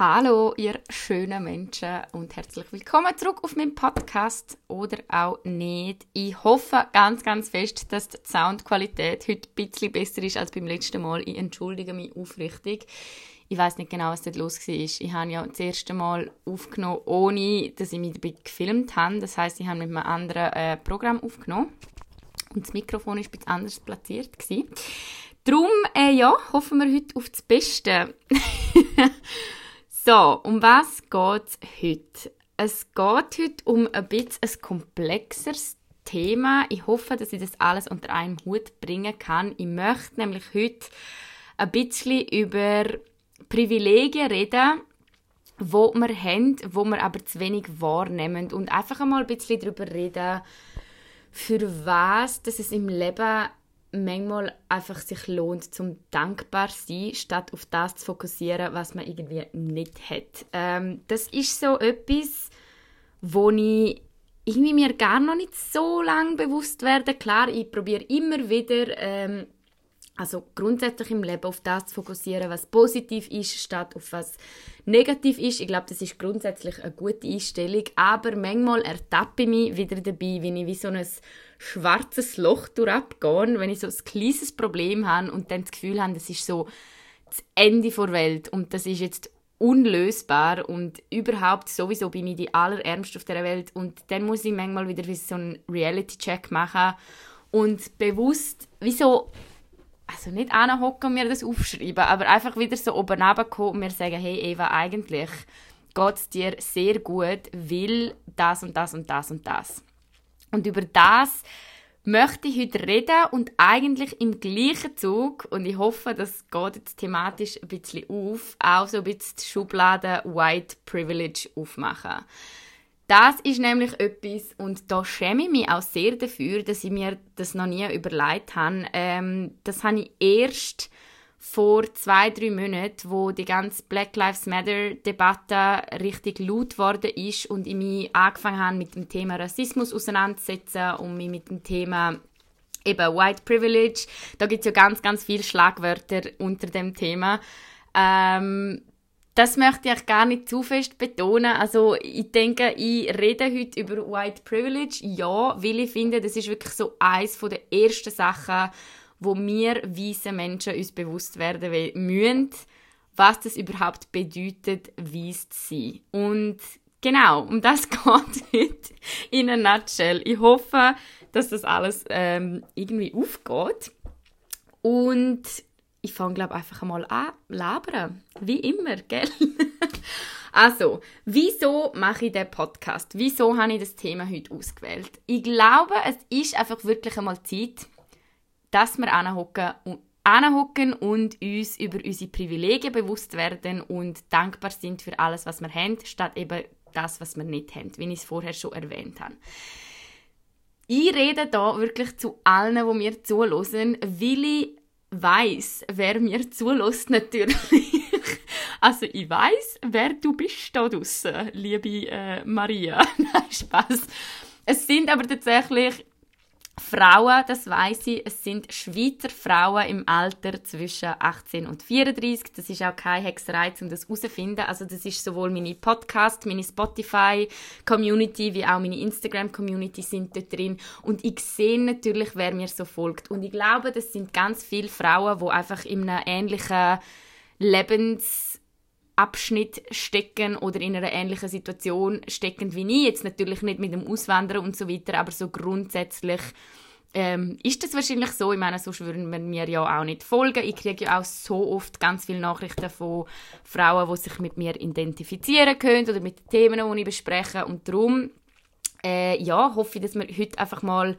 Hallo, ihr schönen Menschen und herzlich willkommen zurück auf meinem Podcast oder auch nicht. Ich hoffe ganz, ganz fest, dass die Soundqualität heute ein bisschen besser ist als beim letzten Mal. Ich entschuldige mich aufrichtig. Ich weiß nicht genau, was dort los war. Ich habe ja das erste Mal aufgenommen, ohne dass ich mich dabei gefilmt habe. Das heißt, ich habe mit einem anderen äh, Programm aufgenommen und das Mikrofon war ein bisschen anders platziert. Gewesen. Darum, äh, ja, hoffen wir heute auf das Beste. So, um was geht es heute? Es geht heute um ein bisschen ein komplexeres Thema. Ich hoffe, dass ich das alles unter einem Hut bringen kann. Ich möchte nämlich heute ein bisschen über Privilegien reden, wo wir haben, wo wir aber zu wenig wahrnehmen und einfach einmal ein bisschen darüber reden, für was dass es im Leben manchmal einfach sich lohnt, zum dankbar zu sein, statt auf das zu fokussieren, was man irgendwie nicht hat. Ähm, das ist so etwas, wo ich irgendwie mir gar noch nicht so lange bewusst werde. Klar, ich probiere immer wieder ähm, also grundsätzlich im Leben auf das zu fokussieren, was positiv ist, statt auf was negativ ist. Ich glaube, das ist grundsätzlich eine gute Einstellung. Aber manchmal ertappe ich mich wieder dabei, wenn ich wie so ein schwarzes Loch durchabgehe, wenn ich so ein kleines Problem habe und dann das Gefühl habe, das ist so das Ende der Welt und das ist jetzt unlösbar und überhaupt sowieso bin ich die allerärmste auf der Welt und dann muss ich manchmal wieder wie so einen Reality-Check machen und bewusst, wieso also nicht anhocken und mir das aufschreiben, aber einfach wieder so oben kommen und mir sagen, hey Eva, eigentlich geht es dir sehr gut, weil das und das und das und das. Und über das möchte ich heute reden und eigentlich im gleichen Zug, und ich hoffe, das geht jetzt thematisch ein bisschen auf, auch so ein bisschen die Schublade White Privilege aufmachen. Das ist nämlich etwas, und da schäme ich mich auch sehr dafür, dass ich mir das noch nie überlegt habe. Ähm, das habe ich erst vor zwei, drei Monaten, wo die ganze Black Lives Matter-Debatte richtig laut geworden ist und ich mich angefangen habe, mit dem Thema Rassismus auseinanderzusetzen und mich mit dem Thema eben White Privilege, da gibt es ja ganz, ganz viele Schlagwörter unter dem Thema. Ähm, das möchte ich gar nicht zu fest betonen. Also ich denke, ich rede heute über White Privilege, ja, weil ich finde, das ist wirklich so eins der ersten Sachen, wo wir weiße Menschen uns bewusst werden müssen, was das überhaupt bedeutet, weiß zu sein. Und genau, um das geht heute in einer Nutshell. Ich hoffe, dass das alles ähm, irgendwie aufgeht. Und ich fange glaube einfach mal an labern, wie immer, gell? also, wieso mache ich den Podcast? Wieso habe ich das Thema heute ausgewählt? Ich glaube, es ist einfach wirklich einmal Zeit, dass wir anhocken und uns über unsere Privilegien bewusst werden und dankbar sind für alles, was wir haben, statt eben das, was wir nicht haben, wie ich es vorher schon erwähnt habe. Ich rede da wirklich zu allen, die mir zuhören, weil ich weiß, wer mir zulässt natürlich. also ich weiß, wer du bist da draussen, liebe äh, Maria. Nein, Spaß. Es sind aber tatsächlich Frauen, das weiß ich, es sind Schweizer Frauen im Alter zwischen 18 und 34. Das ist auch keine Hexerei, um das herauszufinden. Also das ist sowohl meine Podcast, meine Spotify-Community, wie auch meine Instagram-Community sind dort drin. Und ich sehe natürlich, wer mir so folgt. Und ich glaube, das sind ganz viele Frauen, die einfach in einem ähnlichen Lebens Abschnitt stecken oder in einer ähnlichen Situation stecken wie ich. Jetzt natürlich nicht mit dem Auswandern und so weiter, aber so grundsätzlich ähm, ist das wahrscheinlich so. Ich meine, sonst würden wir mir ja auch nicht folgen. Ich kriege ja auch so oft ganz viele Nachrichten von Frauen, die sich mit mir identifizieren können oder mit den Themen, die ich bespreche. Und darum äh, ja, hoffe ich, dass wir heute einfach mal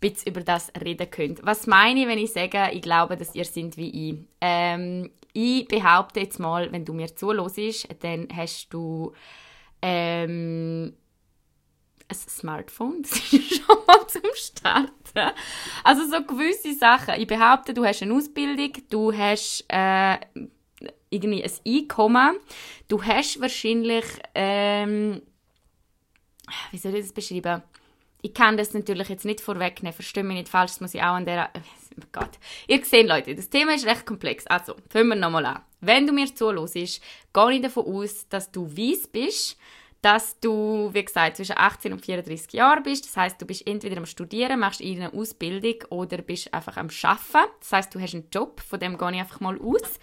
bisschen über das reden könnt. Was meine ich, wenn ich sage, ich glaube, dass ihr sind wie ich? Ähm, ich behaupte jetzt mal, wenn du mir zuhörst, dann hast du ähm, ein Smartphone, das ist schon mal zum Starten. Also so gewisse Sachen. Ich behaupte, du hast eine Ausbildung, du hast äh, irgendwie ein Einkommen, du hast wahrscheinlich, ähm, wie soll ich das beschreiben? Ich kann das natürlich jetzt nicht vorwegnehmen, verstehe mich nicht falsch, das muss ich auch an der, oh Gott. Ihr seht, Leute, das Thema ist recht komplex. Also, fangen wir nochmal an. Wenn du mir zuhörst, gehe ich davon aus, dass du weiss bist, dass du, wie gesagt, zwischen 18 und 34 Jahren bist. Das heißt, du bist entweder am Studieren, machst eine Ausbildung oder bist einfach am Arbeiten. Das heißt, du hast einen Job, von dem gehe ich einfach mal aus.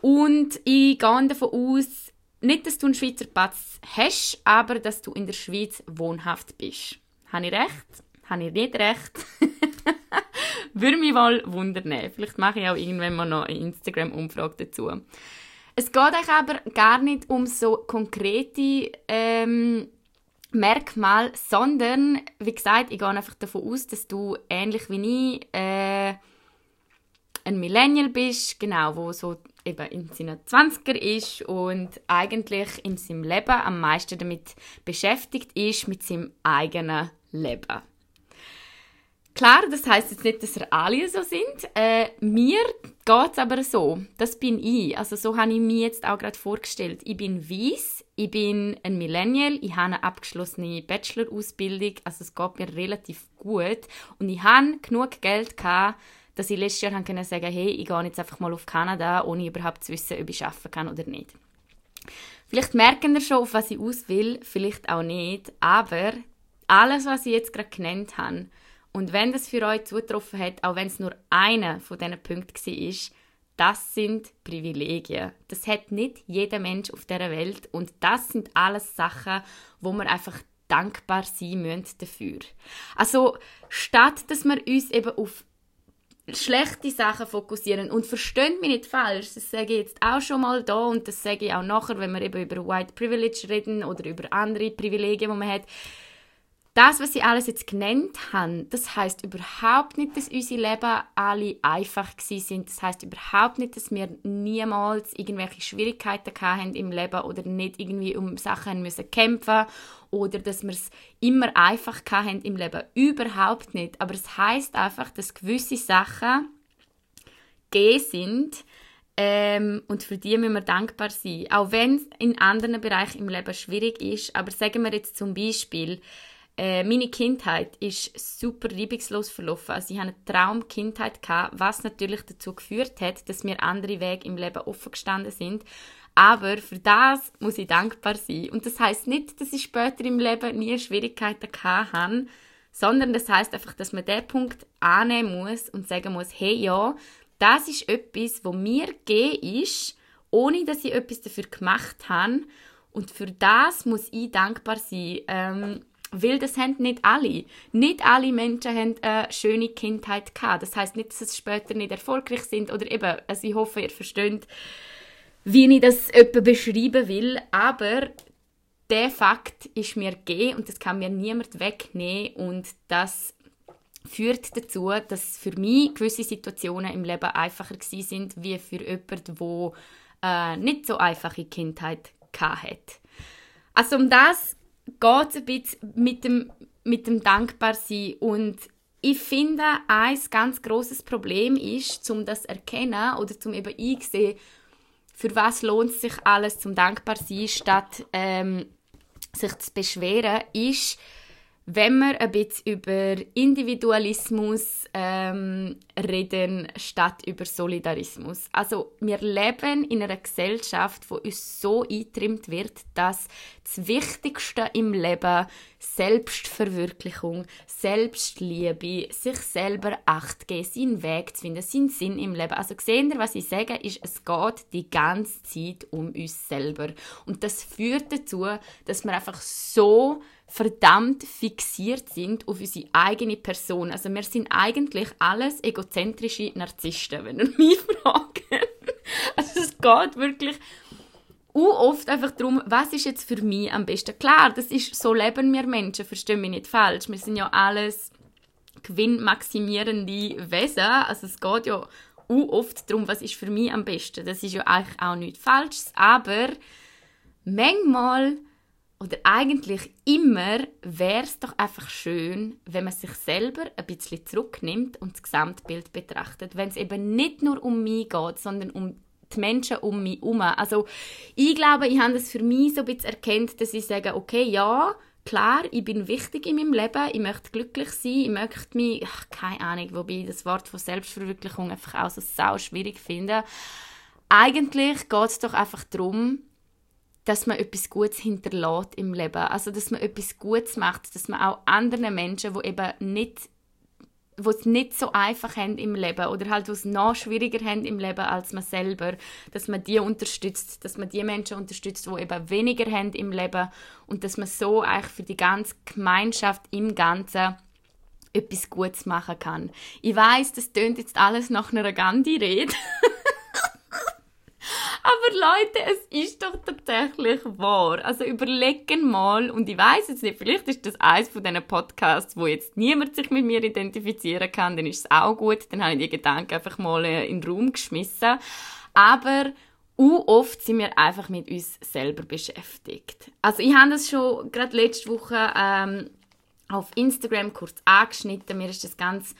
Und ich gehe davon aus, nicht, dass du einen Schweizer Pass hast, aber dass du in der Schweiz wohnhaft bist. Habe ich recht? Habe ich nicht recht? Würde mich mal wundern. Vielleicht mache ich auch irgendwann mal noch eine Instagram-Umfrage dazu. Es geht euch aber gar nicht um so konkrete ähm, Merkmale, sondern, wie gesagt, ich gehe einfach davon aus, dass du ähnlich wie ich äh, ein Millennial bist, genau, wo so eben in seinen 20er ist und eigentlich in seinem Leben am meisten damit beschäftigt ist, mit seinem eigenen Leben. Klar, das heißt jetzt nicht, dass wir alle so sind. Äh, mir geht es aber so. Das bin ich. Also so habe ich mir jetzt auch gerade vorgestellt. Ich bin weiss, ich bin ein Millennial, ich habe eine abgeschlossene Bachelor-Ausbildung, also es geht mir relativ gut und ich habe genug Geld gehabt, dass ich letztes Jahr sagen konnte hey, ich gehe jetzt einfach mal auf Kanada, ohne überhaupt zu wissen, ob ich arbeiten kann oder nicht. Vielleicht merken wir schon, auf was ich aus will, vielleicht auch nicht, aber alles, was ich jetzt gerade genannt habe, und wenn das für euch zutroffen hat, auch wenn es nur einer von diesen Punkten war, das sind Privilegien. Das hat nicht jeder Mensch auf dieser Welt und das sind alles Sachen, wo wir einfach dankbar sein müssen dafür. Also statt dass wir uns eben auf schlechte Sachen fokussieren und versteht mich nicht falsch, das sage ich jetzt auch schon mal da und das sage ich auch nachher, wenn wir eben über White Privilege reden oder über andere Privilegien, die man hat das, was sie alles jetzt genannt haben, das heißt überhaupt nicht, dass unsere Leben alle einfach sind. Das heißt überhaupt nicht, dass wir niemals irgendwelche Schwierigkeiten hatten im Leben oder nicht irgendwie um Sachen müssen kämpfen oder dass wir es immer einfach hatten im Leben. Überhaupt nicht. Aber es heißt einfach, dass gewisse Sachen gegeben sind, ähm, und für die müssen wir dankbar sein. Auch wenn es in anderen Bereichen im Leben schwierig ist. Aber sagen wir jetzt zum Beispiel, äh, meine Kindheit ist super reibungslos verlaufen. Also ich hatte eine Traumkindheit, was natürlich dazu geführt hat, dass mir andere Wege im Leben offen gestanden sind. Aber für das muss ich dankbar sein. Und das heißt nicht, dass ich später im Leben nie Schwierigkeiten hatte, sondern das heißt einfach, dass man den Punkt annehmen muss und sagen muss, hey ja, das ist etwas, wo mir gegeben ist, ohne dass ich etwas dafür gemacht habe. Und für das muss ich dankbar sein. Ähm, weil das haben nicht alle. Nicht alle Menschen haben eine schöne Kindheit gehabt. Das heißt nicht, dass sie später nicht erfolgreich sind oder eben, also ich hoffe, ihr versteht, wie ich das etwa beschreiben will, aber der Fakt ist mir gegeben und das kann mir niemand wegnehmen und das führt dazu, dass für mich gewisse Situationen im Leben einfacher sind wie für jemanden, der äh, nicht so einfache Kindheit hat. Also um das geht es ein bisschen mit dem, mit dem Dankbarsein. Und ich finde, ein ganz großes Problem ist, um das zu erkennen oder zum eben einsehen, für was lohnt es sich alles zum dankbar sein, statt ähm, sich zu beschweren, ist, wenn wir ein bisschen über Individualismus ähm, reden, statt über Solidarismus. Also wir leben in einer Gesellschaft, wo uns so eintrimmt wird, dass das Wichtigste im Leben Selbstverwirklichung, Selbstliebe, sich selber Acht geben, seinen Weg zu finden, seinen Sinn im Leben. Also sehen ihr, was ich sage, ist, es geht die ganze Zeit um uns selber. Und das führt dazu, dass wir einfach so verdammt fixiert sind auf unsere eigene Person. Also wir sind eigentlich alles egozentrische Narzissten, wenn ihr mich fragt. Also es geht wirklich oft einfach darum, was ist jetzt für mich am besten. Klar, das ist, so leben wir Menschen, verstehe mich nicht falsch. Wir sind ja alles gewinnmaximierende Wesen. Also es geht ja oft darum, was ist für mich am besten. Das ist ja eigentlich auch nichts Falsches, aber manchmal oder eigentlich immer wäre es doch einfach schön, wenn man sich selber ein bisschen zurücknimmt und das Gesamtbild betrachtet. Wenn es eben nicht nur um mich geht, sondern um die Menschen um mich herum. Also ich glaube, ich habe das für mich so ein bisschen erkannt, dass ich sage, okay, ja, klar, ich bin wichtig in meinem Leben, ich möchte glücklich sein, ich möchte mich, ach, keine Ahnung, wobei ich das Wort von Selbstverwirklichung einfach auch so sau schwierig finde. Eigentlich geht es doch einfach darum, dass man etwas Gutes hinterlässt im Leben. Also, dass man etwas Gutes macht, dass man auch anderen Menschen, die eben nicht die es nicht so einfach haben im Leben oder halt es noch schwieriger haben im Leben als man selber, dass man die unterstützt, dass man die Menschen unterstützt, die eben weniger haben im Leben und dass man so eigentlich für die ganze Gemeinschaft im Ganzen etwas Gutes machen kann. Ich weiß, das tönt jetzt alles nach einer Gandhi-Rede. Aber Leute, es ist doch tatsächlich wahr. Also überlegen mal, und ich weiß jetzt nicht, vielleicht ist das eins von diesen Podcasts, wo jetzt niemand sich mit mir identifizieren kann, dann ist es auch gut, dann habe ich die Gedanken einfach mal äh, in den Raum geschmissen. Aber u oft sind wir einfach mit uns selber beschäftigt. Also ich habe das schon gerade letzte Woche ähm, auf Instagram kurz angeschnitten. Mir ist das ganz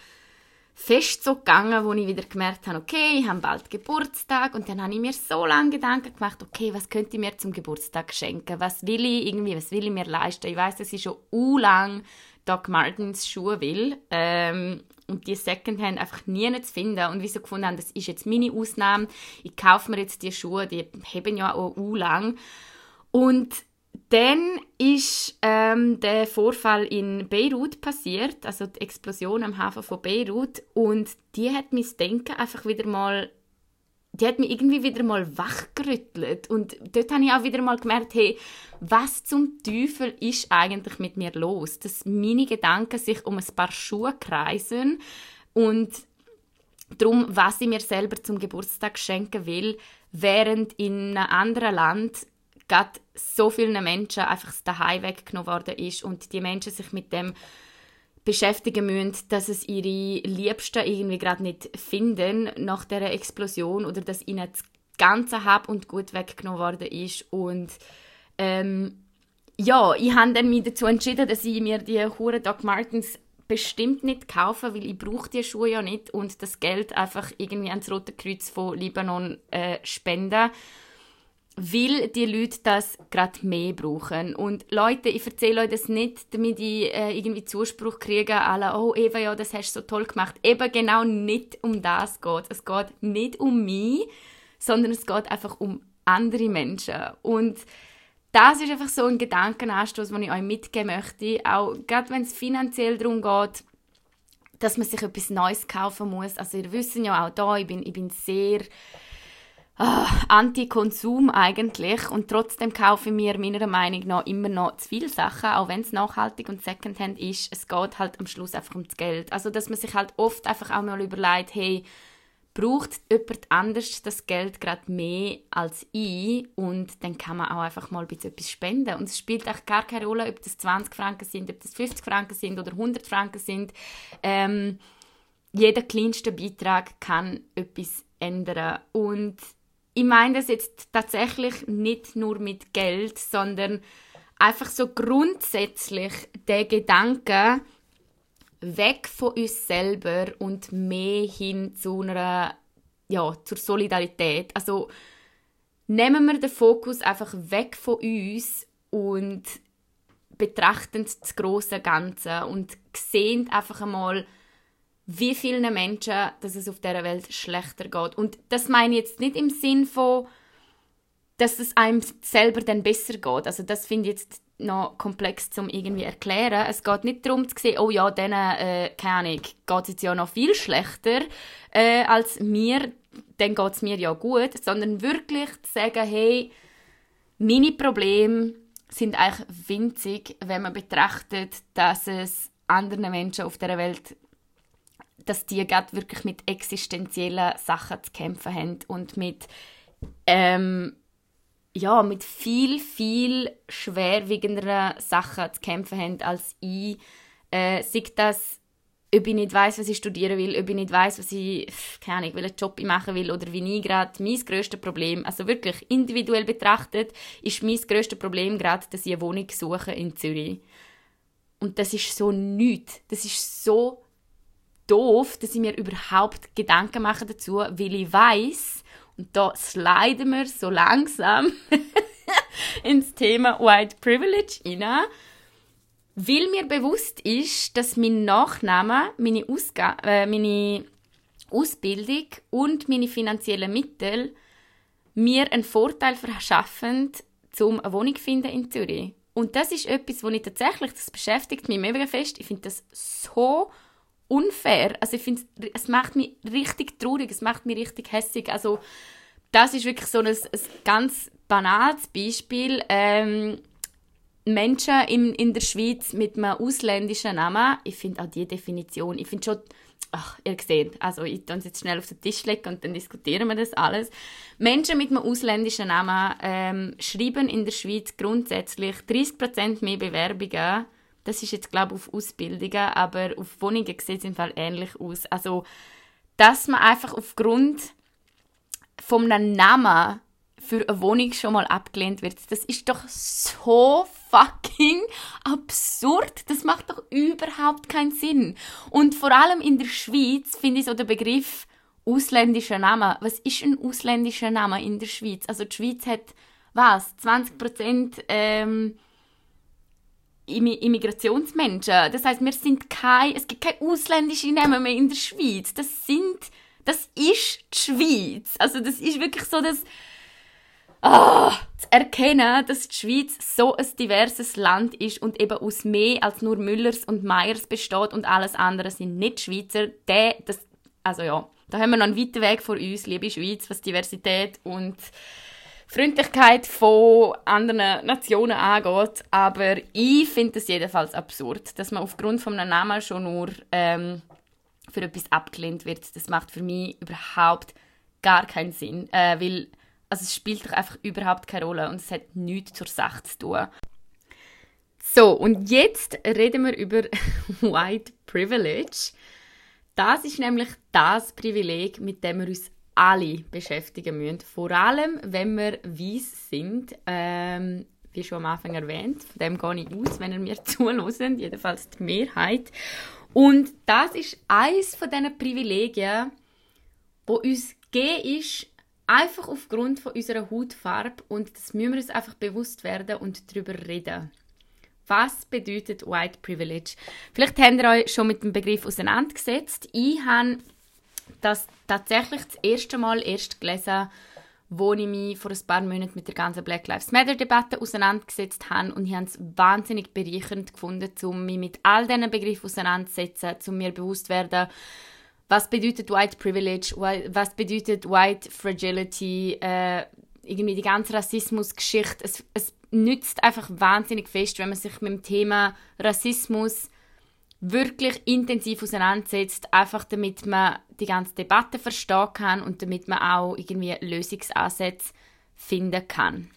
fest so gegangen, wo ich wieder gemerkt habe, okay, ich habe bald Geburtstag und dann habe ich mir so lange Gedanken gemacht, okay, was könnte ich mir zum Geburtstag schenken? Was will ich irgendwie, was will ich mir leisten? Ich weiß, dass ich schon u lang Doc Martens Schuhe will ähm, und die Secondhand einfach nie zu finden und wieso gefunden haben, das ist jetzt meine Ausnahme. Ich kaufe mir jetzt die Schuhe, die haben ja auch u lang und dann ist ähm, der Vorfall in Beirut passiert, also die Explosion am Hafen von Beirut und die hat mein Denken einfach wieder mal die hat mich irgendwie wieder mal wachgerüttelt und dort habe ich auch wieder mal gemerkt, hey, was zum Teufel ist eigentlich mit mir los? Dass meine Gedanken sich um ein paar Schuhe kreisen und darum, was ich mir selber zum Geburtstag schenken will, während in einem anderen Land gerade so vielen Menschen einfach das Daheim weggenommen worden ist und die Menschen sich mit dem beschäftigen müssen, dass es ihre Liebsten irgendwie gerade nicht finden nach der Explosion oder dass ihnen das ganze Hab und Gut weggenommen worden ist. Und ähm, ja, ich habe dann mich dazu entschieden, dass ich mir die Hure Doc Martens bestimmt nicht kaufe, weil ich brauche die Schuhe ja nicht und das Geld einfach irgendwie ans Rote Kreuz von Libanon äh, spenden weil die Leute das gerade mehr brauchen. Und Leute, ich erzähle euch das nicht, damit ich äh, irgendwie Zuspruch kriege, alle, oh Eva, ja, das hast du so toll gemacht. Eben genau nicht um das geht. Es geht nicht um mich, sondern es geht einfach um andere Menschen. Und das ist einfach so ein Gedankenanstoß, den ich euch mitgeben möchte. Auch gerade wenn es finanziell darum geht, dass man sich etwas Neues kaufen muss. Also ihr wisst ja auch da, ich bin, ich bin sehr uh, Anti-Konsum eigentlich und trotzdem kaufe ich mir meiner Meinung nach immer noch zu viele Sachen, auch wenn es nachhaltig und Secondhand ist. Es geht halt am Schluss einfach ums Geld. Also dass man sich halt oft einfach auch mal überlegt, hey, braucht jemand anders das Geld gerade mehr als ich und dann kann man auch einfach mal ein bisschen etwas spenden und es spielt auch gar keine Rolle, ob das 20 Franken sind, ob das 50 Franken sind oder 100 Franken sind. Ähm, jeder kleinste Beitrag kann etwas ändern und ich meine das jetzt tatsächlich nicht nur mit Geld, sondern einfach so grundsätzlich der Gedanke, weg von uns selber und mehr hin zu einer, ja, zur Solidarität. Also nehmen wir den Fokus einfach weg von uns und betrachten das große Ganze und sehen einfach einmal, wie vielen Menschen dass es auf dieser Welt schlechter geht. Und das meine ich jetzt nicht im Sinn von, dass es einem selber dann besser geht. Also das finde ich jetzt noch komplex zum irgendwie erklären. Es geht nicht darum zu sehen, oh ja, denen, äh, keine Ahnung, geht es jetzt ja noch viel schlechter äh, als mir, dann geht es mir ja gut, sondern wirklich zu sagen, hey, meine Probleme sind eigentlich winzig, wenn man betrachtet, dass es anderen Menschen auf der Welt dass die gerade wirklich mit existenziellen Sachen zu kämpfen haben und mit ähm, ja, mit viel, viel schwerwiegenderen Sachen zu kämpfen haben als ich. Äh, sei das, ob ich nicht weiß, was ich studieren will, ob ich nicht weiß, was ich, keine Ahnung, welchen Job ich machen will oder wie ich gerade mein grösstes Problem, also wirklich individuell betrachtet, ist mein grösstes Problem gerade, dass ich eine Wohnung suche in Zürich. Und das ist so nichts. Das ist so doof, dass ich mir überhaupt Gedanken mache dazu, weil ich weiß und da sliden wir so langsam ins Thema White Privilege rein, Weil mir bewusst ist, dass mein Nachname, meine, Ausga äh, meine Ausbildung und meine finanziellen Mittel mir einen Vorteil verschaffen, um eine Wohnung zu finden in Zürich. Und das ist etwas, wo ich tatsächlich, das beschäftigt mich mega fest. Ich finde das so unfair. Also ich finde, es macht mich richtig traurig, es macht mich richtig hässig. Also das ist wirklich so ein, ein ganz banales Beispiel. Ähm, Menschen in, in der Schweiz mit einem ausländischen Namen, ich finde auch die Definition, ich finde schon, ach, ihr seht, also ich tue jetzt schnell auf den Tisch legen und dann diskutieren wir das alles. Menschen mit einem ausländischen Namen ähm, schreiben in der Schweiz grundsätzlich 30% mehr Bewerbungen. Das ist jetzt, glaube ich, auf Ausbildungen, aber auf Wohnungen sieht es im Fall ähnlich aus. Also, dass man einfach aufgrund von einem Namen für eine Wohnung schon mal abgelehnt wird. Das ist doch so fucking absurd. Das macht doch überhaupt keinen Sinn. Und vor allem in der Schweiz finde ich so den Begriff ausländischer Name. Was ist ein ausländischer Name in der Schweiz? Also die Schweiz hat was? 20 Prozent ähm, Immigrationsmenschen. Das heißt, wir sind kein, es gibt keine ausländischen Namen mehr in der Schweiz. Das sind, das ist die Schweiz. Also das ist wirklich so das oh, zu erkennen, dass die Schweiz so ein diverses Land ist und eben aus mehr als nur Müllers und Meyers besteht und alles andere sind nicht Schweizer, der, das, also ja, da haben wir noch einen weiten Weg vor uns, liebe Schweiz, was Diversität und Freundlichkeit von anderen Nationen angeht. Aber ich finde es jedenfalls absurd, dass man aufgrund von einem Namen schon nur ähm, für etwas abgelehnt wird. Das macht für mich überhaupt gar keinen Sinn, äh, weil also es spielt doch einfach überhaupt keine Rolle und es hat nichts zur Sache zu tun. So, und jetzt reden wir über White Privilege. Das ist nämlich das Privileg, mit dem wir uns alle beschäftigen müssen. Vor allem, wenn wir weiß sind. Ähm, wie schon am Anfang erwähnt, von dem gehe ich aus, wenn ihr mir zuhört, jedenfalls die Mehrheit. Und das ist eines von diesen Privilegien, wo uns gegeben ist, Einfach aufgrund von unserer Hautfarbe und das müssen wir uns einfach bewusst werden und darüber reden. Was bedeutet White Privilege? Vielleicht habt ihr euch schon mit dem Begriff auseinandergesetzt. Ich habe das tatsächlich das erste Mal erst gelesen, wo ich mich vor ein paar Monaten mit der ganzen Black Lives Matter Debatte auseinandergesetzt habe und ich habe es wahnsinnig bereichernd gefunden, um mich mit all diesen Begriffen auseinanderzusetzen, um mir bewusst zu werden, was bedeutet White Privilege, was bedeutet White Fragility, äh, irgendwie die ganze Rassismusgeschichte. Es, es nützt einfach wahnsinnig fest, wenn man sich mit dem Thema Rassismus wirklich intensiv auseinandersetzt, einfach damit man die ganze Debatte verstehen kann und damit man auch irgendwie Lösungsansätze finden kann.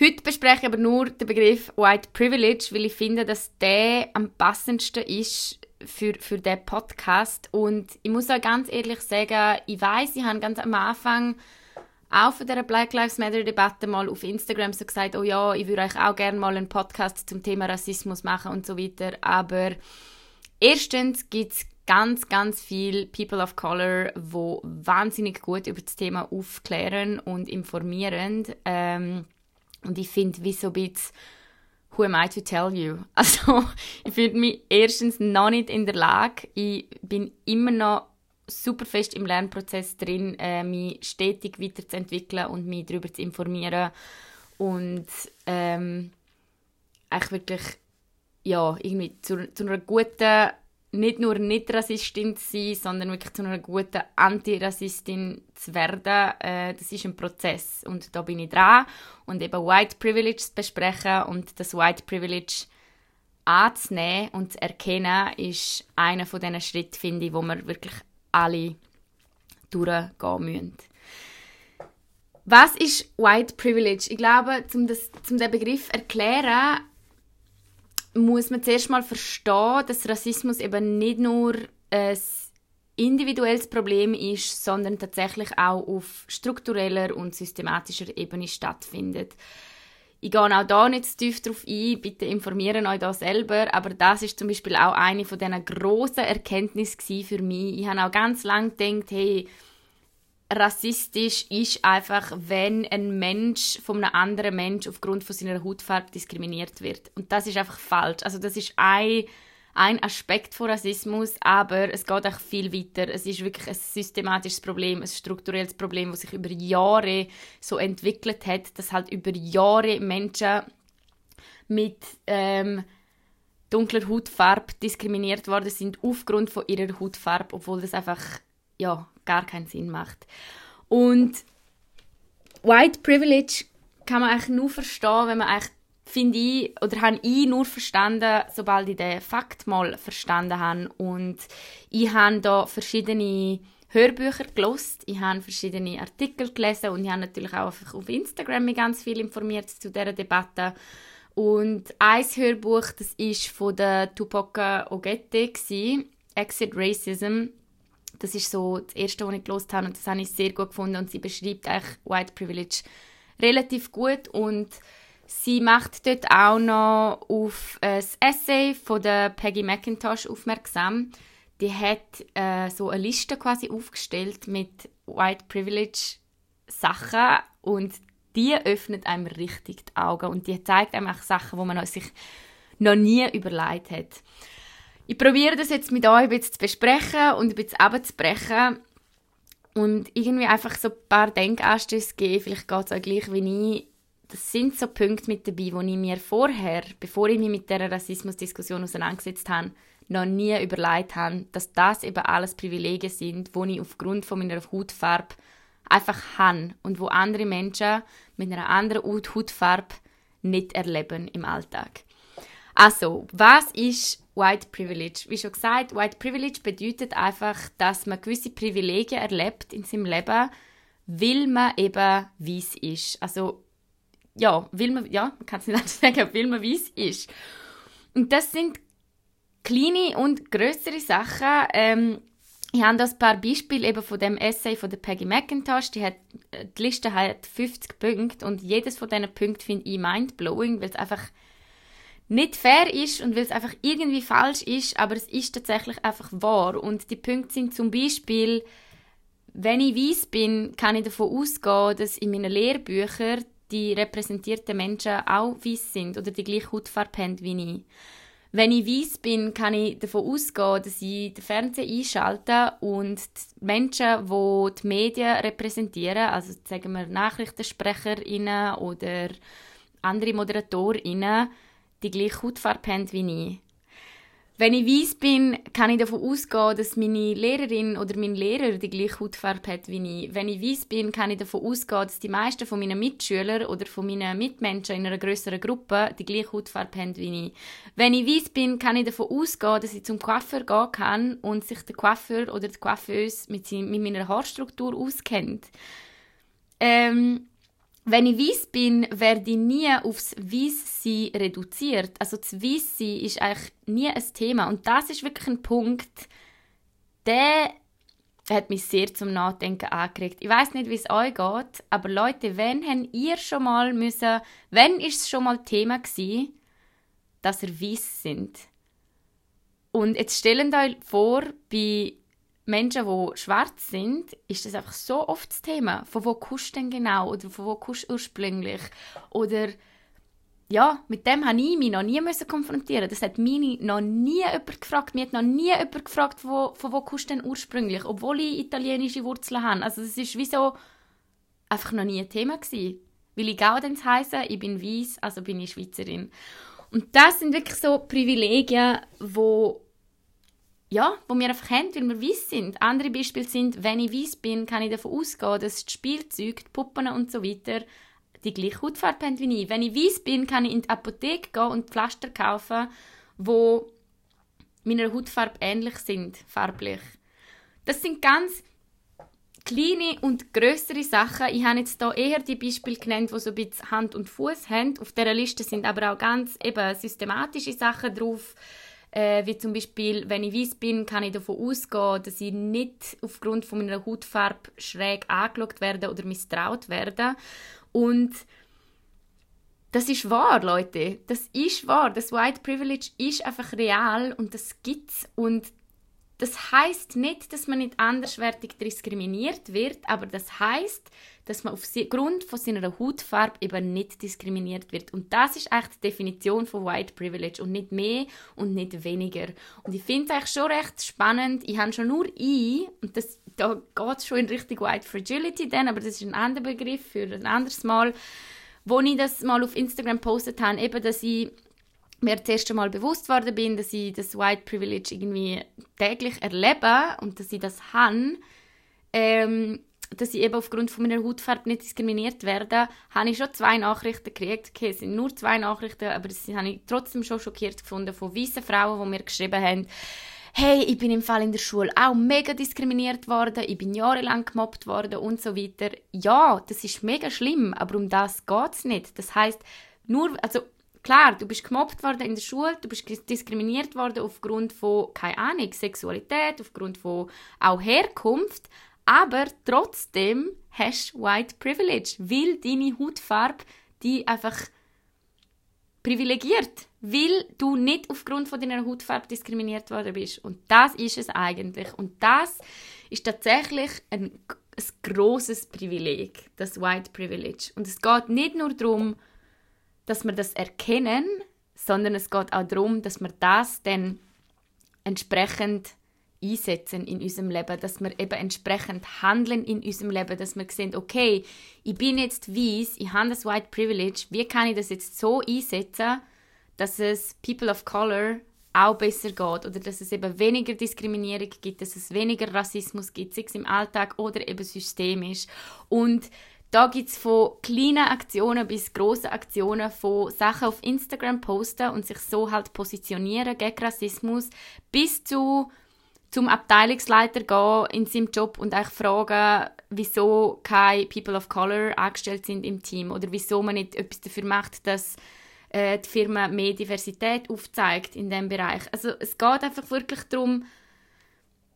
Heute bespreche ich aber nur den Begriff White Privilege, weil ich finde, dass der am passendsten ist für, für diesen Podcast. Und ich muss auch ganz ehrlich sagen, ich weiß, ich habe ganz am Anfang auch von dieser Black Lives Matter Debatte mal auf Instagram so gesagt, oh ja, ich würde euch auch gerne mal einen Podcast zum Thema Rassismus machen und so weiter. Aber erstens gibt es ganz, ganz viele People of Color, wo wahnsinnig gut über das Thema aufklären und informieren. Ähm, und ich finde, wie so ein bisschen who am I to tell you? Also, ich fühle mich erstens noch nicht in der Lage. Ich bin immer noch super fest im Lernprozess drin, äh, mich stetig weiterzuentwickeln und mich darüber zu informieren. Und ähm, eigentlich wirklich ja, irgendwie zu, zu einer guten nicht nur nicht Rassistin zu sein, sondern wirklich zu einer guten Antirassistin zu werden, äh, das ist ein Prozess. Und da bin ich dran. Und eben White Privilege zu besprechen und das White Privilege anzunehmen und zu erkennen, ist einer von diesen Schritten, finde ich, wo wir wirklich alle durchgehen müssen. Was ist White Privilege? Ich glaube, um, das, um den Begriff zu erklären, muss man zuerst mal verstehen, dass Rassismus eben nicht nur ein individuelles Problem ist, sondern tatsächlich auch auf struktureller und systematischer Ebene stattfindet. Ich gehe auch da nicht zu tief darauf ein, bitte informieren euch da selber, aber das ist zum Beispiel auch eine von diesen grossen Erkenntnissen für mich. Ich habe auch ganz lange gedacht, hey, rassistisch ist einfach, wenn ein Mensch von einem anderen Mensch aufgrund von seiner Hautfarbe diskriminiert wird. Und das ist einfach falsch. Also das ist ein, ein Aspekt von Rassismus, aber es geht auch viel weiter. Es ist wirklich ein systematisches Problem, ein strukturelles Problem, das sich über Jahre so entwickelt hat, dass halt über Jahre Menschen mit ähm, dunkler Hautfarbe diskriminiert worden sind aufgrund von ihrer Hautfarbe, obwohl das einfach ja, gar keinen Sinn macht. Und White Privilege kann man eigentlich nur verstehen, wenn man eigentlich, finde ich, oder habe ich nur verstanden, sobald ich den Fakt mal verstanden habe. Und ich habe da verschiedene Hörbücher gelost, ich habe verschiedene Artikel gelesen und ich habe natürlich auch auf Instagram mich ganz viel informiert zu dieser Debatte. Und ein Hörbuch, das ist von der Tupac Ogette, Exit Racism. Das ist so das erste, was ich gelesen habe und das habe ich sehr gut gefunden und sie beschreibt eigentlich White Privilege relativ gut und sie macht dort auch noch auf ein Essay von der Peggy McIntosh aufmerksam. Die hat äh, so eine Liste quasi aufgestellt mit White Privilege Sachen und die öffnet einem richtig die Augen und die zeigt einem auch Sachen, wo man sich noch nie überlegt hat. Ich probiere das jetzt mit euch ein bisschen zu besprechen und ein bisschen abzubrechen und irgendwie einfach so ein paar Denkanstöße geben. Vielleicht geht es euch gleich wie ich. Das sind so Punkte mit dabei, wo ich mir vorher, bevor ich mich mit dieser Rassismusdiskussion auseinandergesetzt habe, noch nie überlegt habe, dass das eben alles Privilegien sind, die ich aufgrund von meiner Hautfarbe einfach habe und wo andere Menschen mit einer anderen Hautfarbe nicht erleben im Alltag. Also, was ist White Privilege? Wie schon gesagt, White Privilege bedeutet einfach, dass man gewisse Privilegien erlebt in seinem Leben, weil man eben weiß ist. Also, ja, will man, ja, man kann es nicht anders sagen, weil man weiß ist. Und das sind kleine und größere Sachen. Ähm, ich habe das paar Beispiele eben von dem Essay von der Peggy McIntosh. Die, hat, die Liste hat 50 Punkte und jedes von diesen Punkten finde ich mindblowing, weil es einfach nicht fair ist und weil es einfach irgendwie falsch ist, aber es ist tatsächlich einfach wahr. Und die Punkte sind zum Beispiel, wenn ich weiß bin, kann ich davon ausgehen, dass in meinen Lehrbüchern die repräsentierten Menschen auch weiß sind oder die gleiche Hautfarbe haben wie ich. Wenn ich weiß bin, kann ich davon ausgehen, dass ich den Fernseher einschalte und die Menschen, die die Medien repräsentieren, also sagen wir NachrichtensprecherInnen oder andere ModeratorInnen, die gleiche Hautfarbe haben wie ich. Wenn ich weiss bin, kann ich davon ausgehen, dass meine Lehrerin oder mein Lehrer die gleiche Hautfarbe hat wie ich. Wenn ich weiss bin, kann ich davon ausgehen, dass die meisten von meinen Mitschülern oder von meinen Mitmenschen in einer größeren Gruppe die gleiche Hautfarbe haben wie ich. Wenn ich weiss bin, kann ich davon ausgehen, dass ich zum Coiffeur gehen kann und sich der Coiffeur oder die Coiffeuse mit, mit meiner Haarstruktur auskennt. Ähm, wenn ich weiss bin, werde ich nie aufs Weisssein reduziert. Also das Weisssein ist eigentlich nie ein Thema. Und das ist wirklich ein Punkt, der hat mich sehr zum Nachdenken angeregt. Ich weiß nicht, wie es euch geht, aber Leute, wenn habt ihr schon mal müssen, wenn ist es schon mal Thema gewesen, dass ihr weiss sind? Und jetzt stellen euch vor, bei Menschen, die schwarz sind, ist das einfach so oft das Thema. Von wo kommst du denn genau? Oder von wo kommst du ursprünglich? Oder ja, mit dem habe ich mich noch nie konfrontieren. Das hat mich noch nie jemand gefragt. Mir hat noch nie jemand gefragt, wo, von wo kommst du denn ursprünglich? Obwohl ich italienische Wurzeln habe. Also das ist wie so einfach noch nie ein Thema gewesen. Weil ich Gaudenz heisse, ich bin weiß, also bin ich Schweizerin. Und das sind wirklich so Privilegien, wo ja, wo wir einfach haben, weil wir weiss sind. Andere Beispiele sind, wenn ich weiss bin, kann ich davon ausgehen, dass die Spielzeuge, die Puppen und so weiter die gleiche Hautfarbe haben wie ich. Wenn ich weiss bin, kann ich in die Apotheke gehen und Pflaster kaufen, wo meiner Hautfarbe ähnlich sind, farblich. Das sind ganz kleine und größere Sachen. Ich habe jetzt hier eher die Beispiele genannt, die so ein bisschen Hand und Fuß haben. Auf dieser Liste sind aber auch ganz eben systematische Sachen drauf äh, wie zum Beispiel, wenn ich weiß bin, kann ich davon ausgehen, dass ich nicht aufgrund von meiner Hautfarbe schräg angeschaut werde oder misstraut werde. Und das ist wahr, Leute. Das ist wahr. Das White Privilege ist einfach real und das gibt's. Und das heißt nicht, dass man nicht anderswertig diskriminiert wird, aber das heißt, dass man aufgrund von seiner Hautfarbe eben nicht diskriminiert wird. Und das ist eigentlich die Definition von White Privilege und nicht mehr und nicht weniger. Und ich finde es eigentlich schon recht spannend. Ich habe schon nur ein, und das, da geht es schon in Richtung White Fragility dann, aber das ist ein anderer Begriff für ein anderes Mal, wo ich das mal auf Instagram postet habe, eben, dass ich mir das erste Mal bewusst worden bin, dass ich das White Privilege irgendwie täglich erlebe und dass ich das habe, ähm, dass ich eben aufgrund von meiner Hautfarbe nicht diskriminiert werde, habe ich schon zwei Nachrichten gekriegt. Okay, es sind nur zwei Nachrichten, aber das habe ich trotzdem schon schockiert gefunden von weißen Frauen, die mir geschrieben haben, hey, ich bin im Fall in der Schule auch mega diskriminiert worden, ich bin jahrelang gemobbt worden und so weiter. Ja, das ist mega schlimm, aber um das geht es nicht. Das heißt nur, also Klar, du bist gemobbt worden in der Schule, du bist diskriminiert worden aufgrund von, keine Ahnung, Sexualität, aufgrund von auch Herkunft, aber trotzdem hast du White Privilege, weil deine Hautfarbe die einfach privilegiert, weil du nicht aufgrund von deiner Hautfarbe diskriminiert worden bist. Und das ist es eigentlich. Und das ist tatsächlich ein, ein großes Privileg, das White Privilege. Und es geht nicht nur darum, dass wir das erkennen, sondern es geht auch darum, dass wir das dann entsprechend einsetzen in unserem Leben, dass wir eben entsprechend handeln in unserem Leben, dass wir sehen, okay, ich bin jetzt weiss, ich habe das White Privilege, wie kann ich das jetzt so einsetzen, dass es People of Color auch besser geht oder dass es eben weniger Diskriminierung gibt, dass es weniger Rassismus gibt, sei es im Alltag oder eben systemisch. Und da gibt es von kleinen Aktionen bis grossen Aktionen, von Sachen auf Instagram posten und sich so halt positionieren gegen Rassismus, bis zu zum Abteilungsleiter gehen in seinem Job und euch fragen, wieso keine People of Color angestellt sind im Team oder wieso man nicht etwas dafür macht, dass äh, die Firma mehr Diversität aufzeigt in dem Bereich. Also es geht einfach wirklich darum,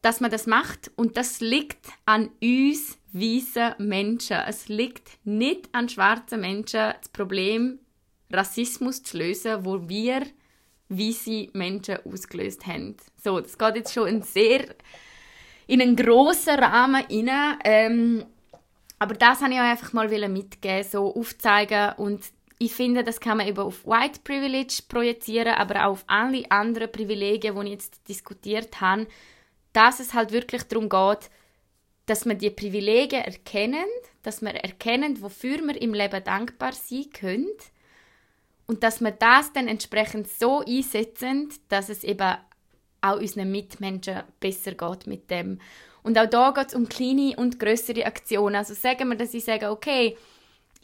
dass man das macht und das liegt an uns weißen Menschen. Es liegt nicht an schwarzen Menschen, das Problem Rassismus zu lösen, wo wir weiße Menschen ausgelöst haben. So, das geht jetzt schon in sehr in einen grossen Rahmen rein. Ähm, aber das habe ich euch einfach mal mitgeben, so aufzeigen und ich finde, das kann man eben auf White Privilege projizieren, aber auch auf alle anderen Privilegien, die ich jetzt diskutiert habe, dass es halt wirklich darum geht, dass wir die Privilegien erkennen, dass wir erkennen, wofür wir im Leben dankbar sein können und dass wir das dann entsprechend so einsetzen, dass es eben auch unseren Mitmenschen besser geht mit dem. Und auch da geht es um kleine und größere Aktionen. Also sagen wir, dass ich sage, okay,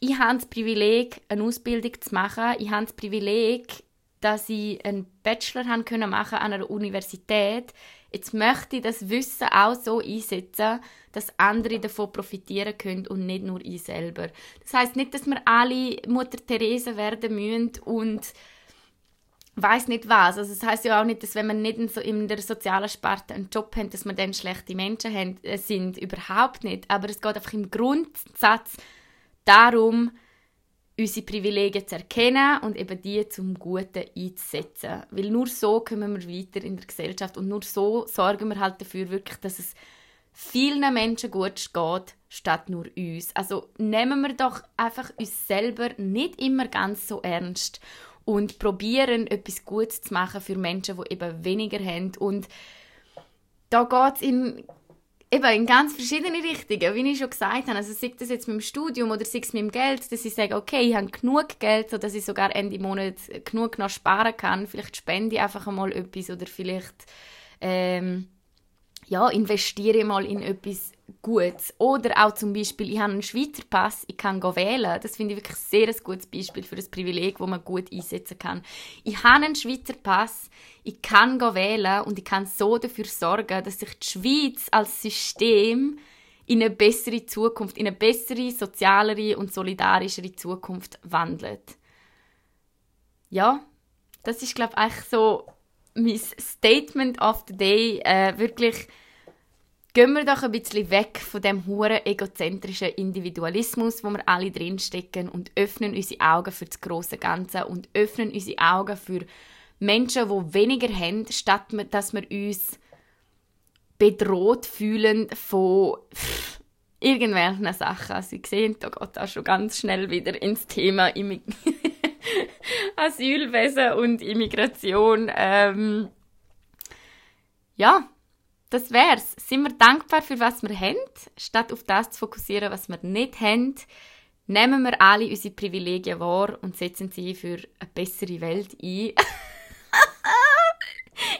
ich habe das Privileg, eine Ausbildung zu machen. Ich habe das Privileg, dass ich einen Bachelor haben können machen an einer Universität. Jetzt möchte ich das Wissen auch so einsetzen, dass andere davon profitieren können und nicht nur ich selber. Das heißt nicht, dass wir alle Mutter Therese werden müssen und weiß nicht was. Also das heißt ja auch nicht, dass wenn man nicht in, so in der sozialen Sparte einen Job hat, dass man dann schlechte Menschen haben, äh, sind. Überhaupt nicht. Aber es geht einfach im Grundsatz darum, unsere Privilegien zu erkennen und eben die zum Guten einzusetzen. Weil nur so kommen wir weiter in der Gesellschaft und nur so sorgen wir halt dafür wirklich, dass es vielen Menschen gut geht, statt nur uns. Also nehmen wir doch einfach uns selber nicht immer ganz so ernst und probieren etwas Gutes zu machen für Menschen, die eben weniger haben und da geht es in eben in ganz verschiedene Richtungen, wie ich schon gesagt habe. Also sei das jetzt mit dem Studium oder sei es mit dem Geld, dass ich sage, okay, ich habe genug Geld, sodass ich sogar Ende Monat genug noch sparen kann. Vielleicht spende ich einfach einmal etwas oder vielleicht ähm, ja, investiere mal in etwas Gutes. Oder auch zum Beispiel, ich habe einen Schweizer Pass, ich kann wählen. Das finde ich wirklich sehr ein gutes Beispiel für ein Privileg, das man gut einsetzen kann. Ich habe einen Schweizer Pass, ich kann wählen und ich kann so dafür sorgen, dass sich die Schweiz als System in eine bessere Zukunft, in eine bessere, sozialere und solidarischere Zukunft wandelt. Ja, das ist, glaube ich, so mein Statement of the Day. Äh, wirklich, gehen wir doch ein bisschen weg von dem hohen egozentrischen Individualismus, wo wir alle drinstecken und öffnen unsere Augen für das große Ganze und öffnen unsere Augen für Menschen, die weniger haben, statt dass wir uns bedroht fühlen von irgendwelchen Sachen. Also Sie sehen, da geht auch schon ganz schnell wieder ins Thema Immig Asylwesen und Immigration. Ähm, ja, das wär's. Sind wir dankbar für was wir haben, statt auf das zu fokussieren, was wir nicht haben. Nehmen wir alle unsere Privilegien wahr und setzen sie für eine bessere Welt ein.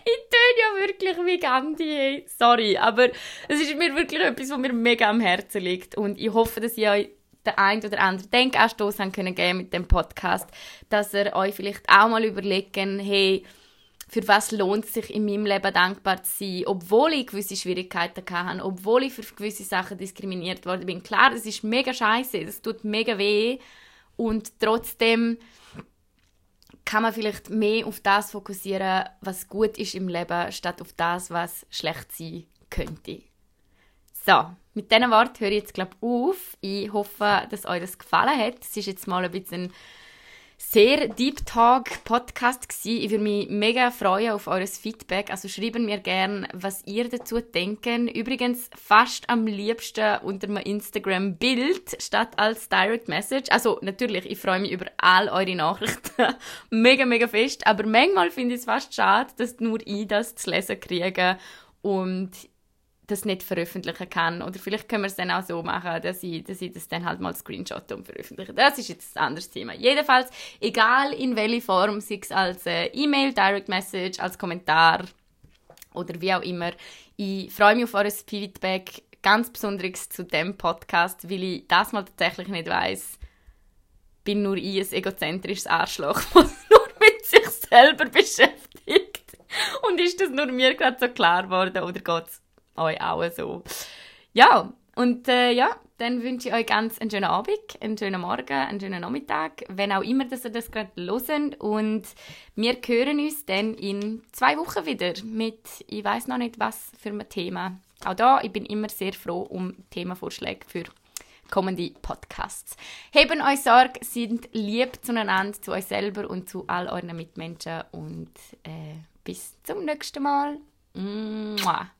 ich töne ja wirklich wie Gandhi. Sorry, aber es ist mir wirklich etwas, was mir mega am Herzen liegt. Und ich hoffe, dass ihr euch den einen oder anderen Denkanstoß haben können geben mit dem Podcast, dass ihr euch vielleicht auch mal überlegen, hey, für was lohnt es sich in meinem Leben dankbar zu sein, obwohl ich gewisse Schwierigkeiten hatte, obwohl ich für gewisse Sachen diskriminiert worden bin. Klar, das ist mega scheiße, das tut mega weh und trotzdem kann man vielleicht mehr auf das fokussieren, was gut ist im Leben, statt auf das, was schlecht sein könnte. So, mit diesen Worten höre ich jetzt glaube auf. Ich hoffe, dass euch das gefallen hat. Es ist jetzt mal ein bisschen sehr Deep Talk Podcast gewesen. Ich würde mich mega freuen auf eures Feedback. Also schreiben mir gerne, was ihr dazu denken. Übrigens fast am liebsten unter einem Instagram Bild statt als Direct Message. Also natürlich, ich freue mich über all eure Nachrichten mega mega fest. Aber manchmal finde ich es fast schade, dass nur ich das zu lesen kriege und das nicht veröffentlichen kann. Oder vielleicht können wir es dann auch so machen, dass ich, dass ich das dann halt mal screenshot und veröffentliche. Das ist jetzt ein anderes Thema. Jedenfalls, egal in welcher Form, sei es als äh, E-Mail, Direct Message, als Kommentar oder wie auch immer, ich freue mich auf eure Feedback, ganz besonders zu dem Podcast, weil ich das mal tatsächlich nicht weiß. Bin nur ich ein egozentrisches Arschloch, das nur mit sich selber beschäftigt. Und ist das nur mir gerade so klar geworden oder geht es euch auch so. Ja, und äh, ja, dann wünsche ich euch ganz einen schönen Abend, einen schönen Morgen, einen schönen Nachmittag, wenn auch immer, dass ihr das gerade hören. Und wir hören uns dann in zwei Wochen wieder mit, ich weiß noch nicht was für ein Thema. Auch da, ich bin immer sehr froh um Themenvorschläge für kommende Podcasts. Heben euch Sorge, sind lieb zueinander, zu euch selber und zu all euren Mitmenschen und äh, bis zum nächsten Mal. Mua.